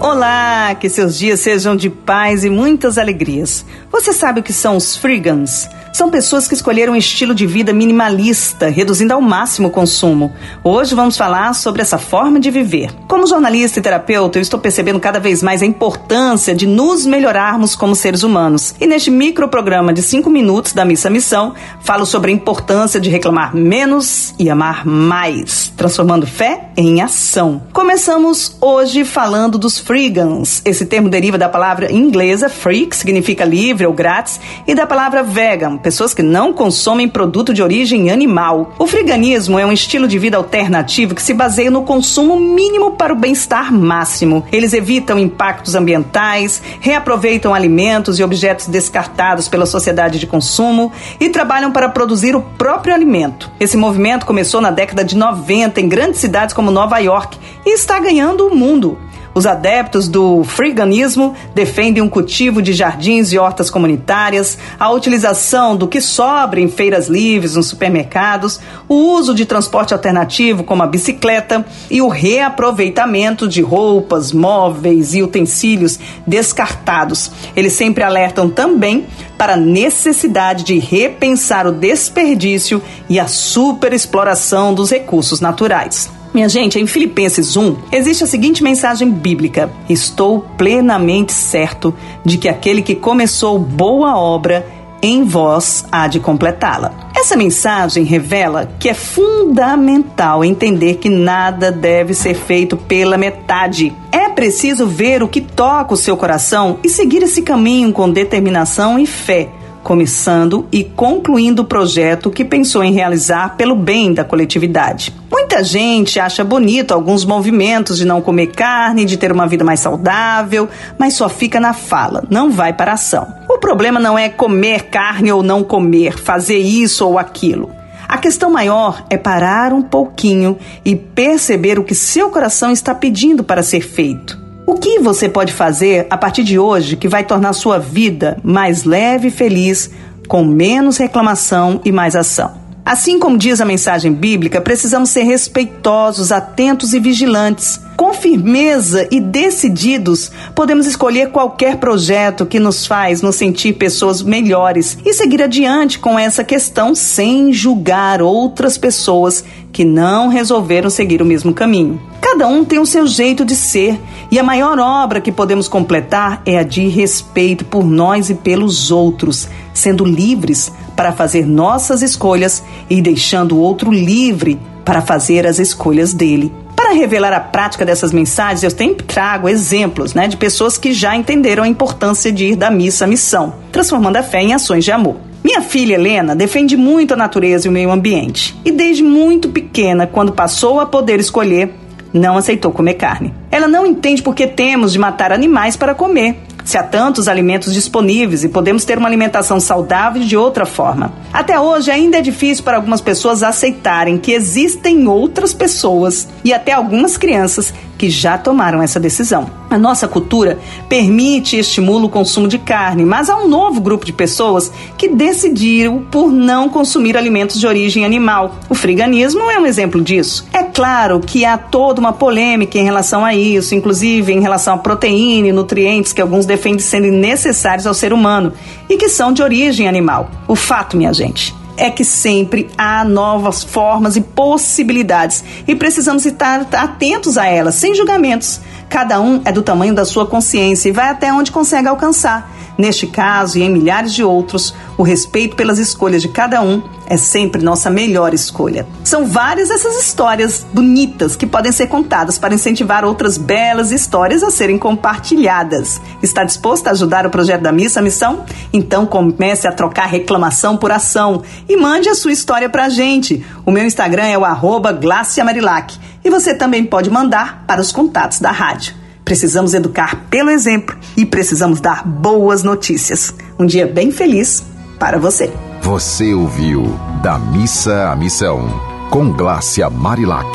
Olá, que seus dias sejam de paz e muitas alegrias. Você sabe o que são os frigans? São pessoas que escolheram um estilo de vida minimalista, reduzindo ao máximo o consumo. Hoje vamos falar sobre essa forma de viver. Como jornalista e terapeuta, eu estou percebendo cada vez mais a importância de nos melhorarmos como seres humanos. E neste microprograma de 5 minutos da Missa Missão, falo sobre a importância de reclamar menos e amar mais, transformando fé em ação. Começamos hoje falando dos freegans. Esse termo deriva da palavra inglesa free, que significa livre ou grátis, e da palavra vegan, pessoas que não consomem produto de origem animal. O friganismo é um estilo de vida alternativo que se baseia no consumo mínimo para o bem-estar máximo. Eles evitam impactos ambientais, reaproveitam alimentos e objetos descartados pela sociedade de consumo e trabalham para produzir o próprio alimento. Esse movimento começou na década de 90 em grandes cidades como Nova York e está ganhando o mundo. Os adeptos do freeganismo defendem um cultivo de jardins e hortas comunitárias, a utilização do que sobra em feiras livres, nos supermercados, o uso de transporte alternativo como a bicicleta e o reaproveitamento de roupas, móveis e utensílios descartados. Eles sempre alertam também para a necessidade de repensar o desperdício e a superexploração dos recursos naturais. Minha gente, em Filipenses 1 existe a seguinte mensagem bíblica: Estou plenamente certo de que aquele que começou boa obra em vós há de completá-la. Essa mensagem revela que é fundamental entender que nada deve ser feito pela metade. É preciso ver o que toca o seu coração e seguir esse caminho com determinação e fé começando e concluindo o projeto que pensou em realizar pelo bem da coletividade. Muita gente acha bonito alguns movimentos de não comer carne, de ter uma vida mais saudável, mas só fica na fala, não vai para a ação. O problema não é comer carne ou não comer, fazer isso ou aquilo. A questão maior é parar um pouquinho e perceber o que seu coração está pedindo para ser feito. O que você pode fazer a partir de hoje que vai tornar sua vida mais leve e feliz, com menos reclamação e mais ação? Assim como diz a mensagem bíblica, precisamos ser respeitosos, atentos e vigilantes. Com firmeza e decididos, podemos escolher qualquer projeto que nos faz nos sentir pessoas melhores e seguir adiante com essa questão sem julgar outras pessoas que não resolveram seguir o mesmo caminho. Cada um tem o seu jeito de ser e a maior obra que podemos completar é a de respeito por nós e pelos outros, sendo livres para fazer nossas escolhas e deixando o outro livre para fazer as escolhas dele. Para revelar a prática dessas mensagens, eu sempre trago exemplos né, de pessoas que já entenderam a importância de ir da missa à missão, transformando a fé em ações de amor. Minha filha Helena defende muito a natureza e o meio ambiente. E desde muito pequena, quando passou a poder escolher, não aceitou comer carne. Ela não entende por que temos de matar animais para comer se há tantos alimentos disponíveis e podemos ter uma alimentação saudável de outra forma. Até hoje ainda é difícil para algumas pessoas aceitarem que existem outras pessoas e até algumas crianças que já tomaram essa decisão. A nossa cultura permite e estimula o consumo de carne, mas há um novo grupo de pessoas que decidiram por não consumir alimentos de origem animal. O friganismo é um exemplo disso. É claro que há toda uma polêmica em relação a isso, inclusive em relação à proteína e nutrientes que alguns defendem serem necessários ao ser humano e que são de origem animal. O fato, minha gente, é que sempre há novas formas e possibilidades e precisamos estar atentos a elas, sem julgamentos. Cada um é do tamanho da sua consciência e vai até onde consegue alcançar. Neste caso e em milhares de outros, o respeito pelas escolhas de cada um é sempre nossa melhor escolha. São várias essas histórias bonitas que podem ser contadas para incentivar outras belas histórias a serem compartilhadas. Está disposto a ajudar o projeto da Missa Missão? Então comece a trocar reclamação por ação e mande a sua história para a gente. O meu Instagram é o arroba Marilac, e você também pode mandar para os contatos da rádio. Precisamos educar pelo exemplo e precisamos dar boas notícias. Um dia bem feliz para você. Você ouviu Da Missa à Missão, com Glácia Marilac.